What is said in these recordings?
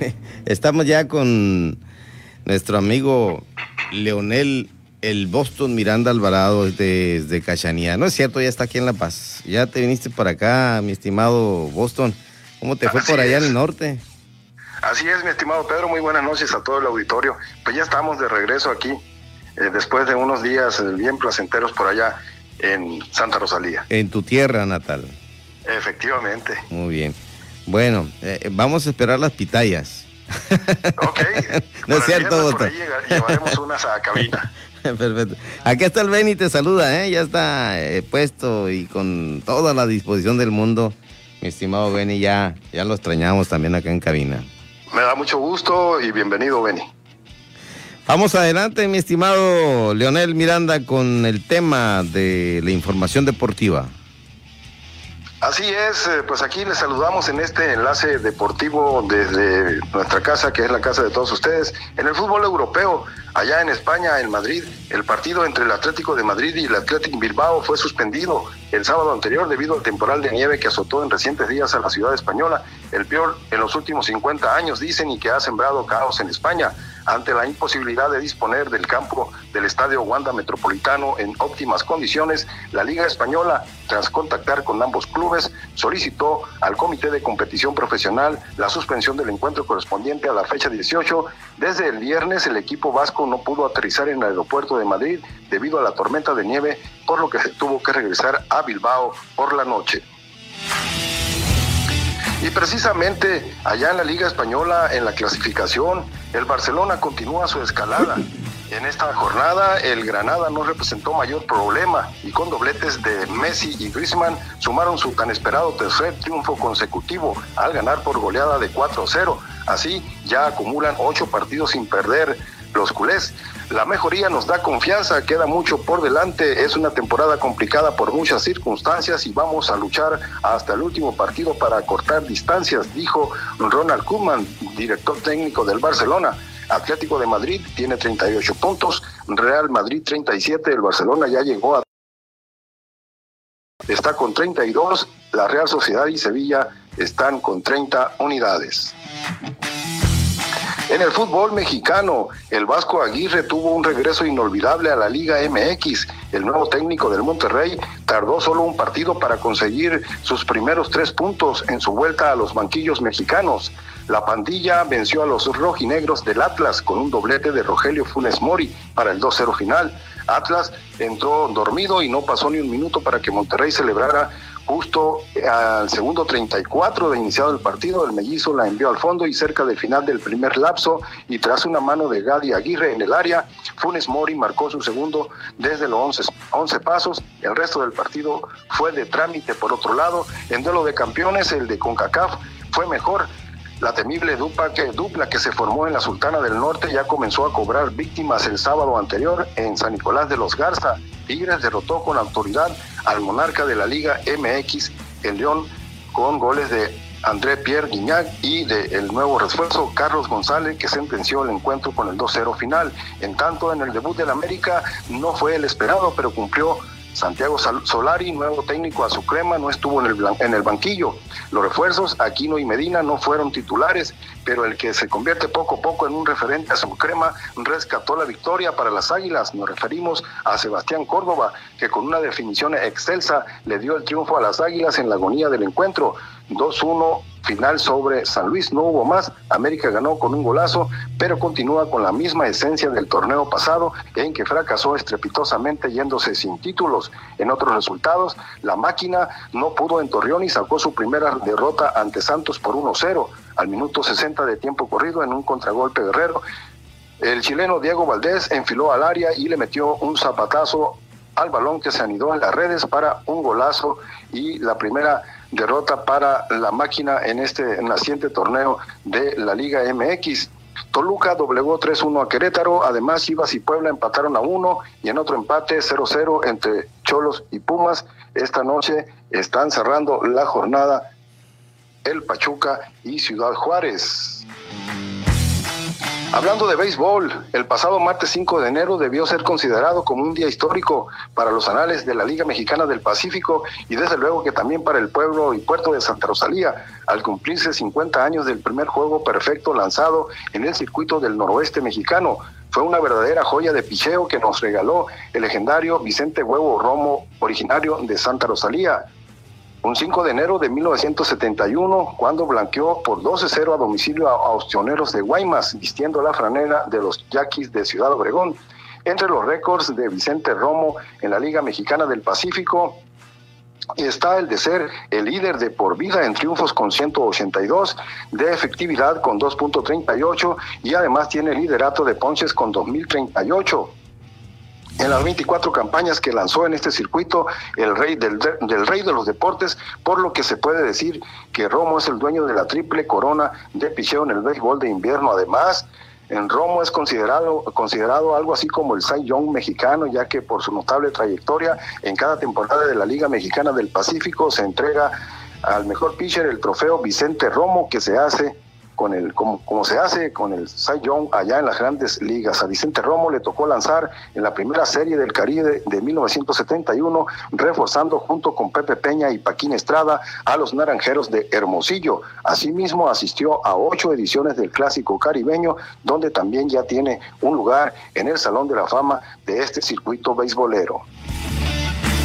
estamos ya con nuestro amigo Leonel el Boston Miranda Alvarado desde, desde Cachanía. No es cierto, ya está aquí en La Paz. Ya te viniste por acá, mi estimado Boston. ¿Cómo te fue por allá en el norte? Así es, mi estimado Pedro. Muy buenas noches a todo el auditorio. Pues ya estamos de regreso aquí, eh, después de unos días eh, bien placenteros por allá en Santa Rosalía. En tu tierra natal. Efectivamente. Muy bien. Bueno, eh, vamos a esperar las pitayas. Ok. no es cierto, por ahí llevaremos unas a cabina. Perfecto. Aquí está el Benny, te saluda, ¿eh? Ya está eh, puesto y con toda la disposición del mundo. Mi estimado Benny, ya, ya lo extrañamos también acá en cabina. Me da mucho gusto y bienvenido, Benny. Vamos adelante, mi estimado Leonel Miranda, con el tema de la información deportiva. Así es, eh, pues aquí les saludamos en este enlace deportivo desde nuestra casa, que es la casa de todos ustedes. En el fútbol europeo, allá en España, en Madrid, el partido entre el Atlético de Madrid y el Atlético Bilbao fue suspendido el sábado anterior debido al temporal de nieve que azotó en recientes días a la ciudad española, el peor en los últimos 50 años, dicen, y que ha sembrado caos en España ante la imposibilidad de disponer del campo del Estadio Wanda Metropolitano en óptimas condiciones, la Liga Española, tras contactar con ambos clubes, solicitó al Comité de Competición Profesional la suspensión del encuentro correspondiente a la fecha 18. Desde el viernes el equipo vasco no pudo aterrizar en el aeropuerto de Madrid debido a la tormenta de nieve, por lo que se tuvo que regresar a Bilbao por la noche. Y precisamente allá en la Liga Española, en la clasificación, el Barcelona continúa su escalada. En esta jornada, el Granada no representó mayor problema y con dobletes de Messi y Griezmann sumaron su tan esperado tercer triunfo consecutivo al ganar por goleada de 4-0. Así, ya acumulan ocho partidos sin perder los culés. La mejoría nos da confianza, queda mucho por delante, es una temporada complicada por muchas circunstancias y vamos a luchar hasta el último partido para cortar distancias, dijo Ronald Koeman, director técnico del Barcelona. Atlético de Madrid tiene 38 puntos, Real Madrid 37, el Barcelona ya llegó a está con 32, la Real Sociedad y Sevilla están con 30 unidades. En el fútbol mexicano, el Vasco Aguirre tuvo un regreso inolvidable a la Liga MX. El nuevo técnico del Monterrey tardó solo un partido para conseguir sus primeros tres puntos en su vuelta a los banquillos mexicanos. La pandilla venció a los rojinegros del Atlas con un doblete de Rogelio Funes Mori para el 2-0 final. Atlas entró dormido y no pasó ni un minuto para que Monterrey celebrara Justo al segundo 34 de iniciado el partido, el mellizo la envió al fondo y cerca del final del primer lapso y tras una mano de Gadi Aguirre en el área, Funes Mori marcó su segundo desde los 11, 11 pasos. El resto del partido fue de trámite por otro lado. En duelo de campeones, el de CONCACAF fue mejor la temible dupla que, dupla que se formó en la Sultana del Norte ya comenzó a cobrar víctimas el sábado anterior en San Nicolás de los Garza. Tigres derrotó con autoridad al monarca de la Liga MX, el León, con goles de André Pierre Guignac y del el nuevo refuerzo Carlos González, que sentenció el encuentro con el 2-0 final. En tanto, en el debut del América no fue el esperado, pero cumplió Santiago Solari, nuevo técnico a su crema, no estuvo en el, en el banquillo. Los refuerzos, Aquino y Medina, no fueron titulares, pero el que se convierte poco a poco en un referente a su crema rescató la victoria para las Águilas. Nos referimos a Sebastián Córdoba, que con una definición excelsa le dio el triunfo a las Águilas en la agonía del encuentro. 2-1 final sobre San Luis, no hubo más, América ganó con un golazo, pero continúa con la misma esencia del torneo pasado en que fracasó estrepitosamente yéndose sin títulos. En otros resultados, la máquina no pudo en Torreón y sacó su primera derrota ante Santos por 1-0 al minuto 60 de tiempo corrido en un contragolpe guerrero. El chileno Diego Valdés enfiló al área y le metió un zapatazo al balón que se anidó en las redes para un golazo y la primera derrota para la máquina en este naciente torneo de la Liga MX. Toluca doblegó 3-1 a Querétaro, además Chivas y Puebla empataron a 1 y en otro empate 0-0 entre Cholos y Pumas. Esta noche están cerrando la jornada el Pachuca y Ciudad Juárez. Hablando de béisbol, el pasado martes 5 de enero debió ser considerado como un día histórico para los anales de la Liga Mexicana del Pacífico y desde luego que también para el pueblo y puerto de Santa Rosalía, al cumplirse 50 años del primer juego perfecto lanzado en el circuito del noroeste mexicano. Fue una verdadera joya de picheo que nos regaló el legendario Vicente Huevo Romo, originario de Santa Rosalía un 5 de enero de 1971, cuando blanqueó por 12-0 a domicilio a, Ostioneros de Guaymas, vistiendo la franela de los Yaquis de Ciudad Obregón. Entre los récords de Vicente Romo en la Liga Mexicana del Pacífico, está el de ser el líder de por vida en triunfos con 182, de efectividad con 2.38 y además tiene liderato de ponches con 2038 en las 24 campañas que lanzó en este circuito el rey del, rey de los deportes, por lo que se puede decir que Romo es el dueño de la triple corona de picheo en el béisbol de invierno. Además, en Romo es considerado, considerado algo así como el Cy Young mexicano, ya que por su notable trayectoria en cada temporada de la Liga Mexicana del Pacífico se entrega al mejor pitcher el trofeo Vicente Romo que se hace con el, como, como se hace con el Cy Young allá en las grandes ligas. A Vicente Romo le tocó lanzar en la primera serie del Caribe de 1971, reforzando junto con Pepe Peña y Paquín Estrada a los Naranjeros de Hermosillo. Asimismo, asistió a ocho ediciones del Clásico Caribeño, donde también ya tiene un lugar en el Salón de la Fama de este circuito beisbolero.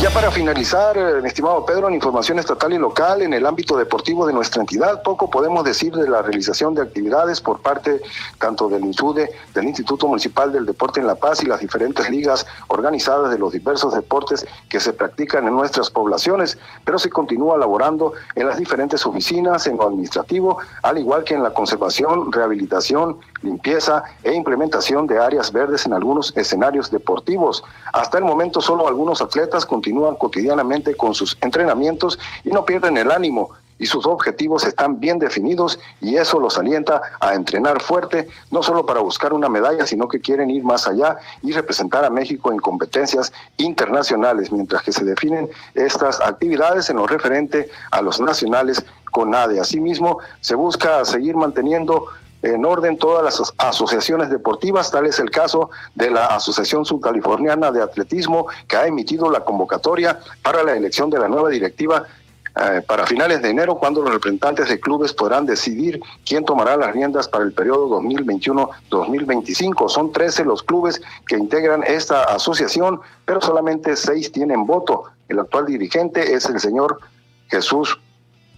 Ya para finalizar, eh, estimado Pedro, en información estatal y local, en el ámbito deportivo de nuestra entidad, poco podemos decir de la realización de actividades por parte tanto del INSUDE, del Instituto Municipal del Deporte en La Paz y las diferentes ligas organizadas de los diversos deportes que se practican en nuestras poblaciones, pero se continúa laborando en las diferentes oficinas, en lo administrativo, al igual que en la conservación, rehabilitación, limpieza e implementación de áreas verdes en algunos escenarios deportivos. Hasta el momento solo algunos atletas continúan continúan cotidianamente con sus entrenamientos y no pierden el ánimo y sus objetivos están bien definidos y eso los alienta a entrenar fuerte, no solo para buscar una medalla, sino que quieren ir más allá y representar a México en competencias internacionales, mientras que se definen estas actividades en lo referente a los nacionales con ADE. Asimismo, se busca seguir manteniendo en orden todas las asociaciones deportivas, tal es el caso de la Asociación Subcaliforniana de Atletismo, que ha emitido la convocatoria para la elección de la nueva directiva eh, para finales de enero, cuando los representantes de clubes podrán decidir quién tomará las riendas para el periodo 2021-2025. Son 13 los clubes que integran esta asociación, pero solamente seis tienen voto. El actual dirigente es el señor Jesús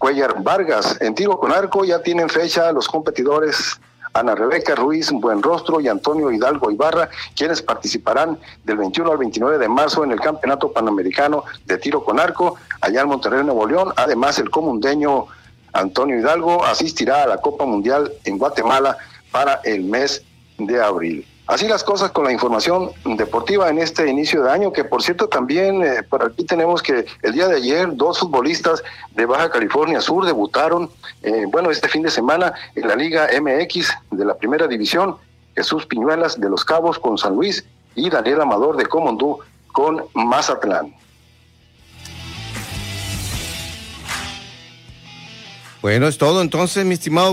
Cuellar Vargas. En tiro con arco ya tienen fecha los competidores Ana Rebeca Ruiz Buenrostro y Antonio Hidalgo Ibarra, quienes participarán del 21 al 29 de marzo en el Campeonato Panamericano de Tiro con Arco, allá en Monterrey, Nuevo León. Además, el comundeño Antonio Hidalgo asistirá a la Copa Mundial en Guatemala para el mes de abril. Así las cosas con la información deportiva en este inicio de año, que por cierto también eh, por aquí tenemos que el día de ayer dos futbolistas de Baja California Sur debutaron, eh, bueno, este fin de semana en la Liga MX de la Primera División, Jesús Piñuelas de Los Cabos con San Luis y Daniel Amador de Comondú con Mazatlán. Bueno, es todo entonces, mi estimado.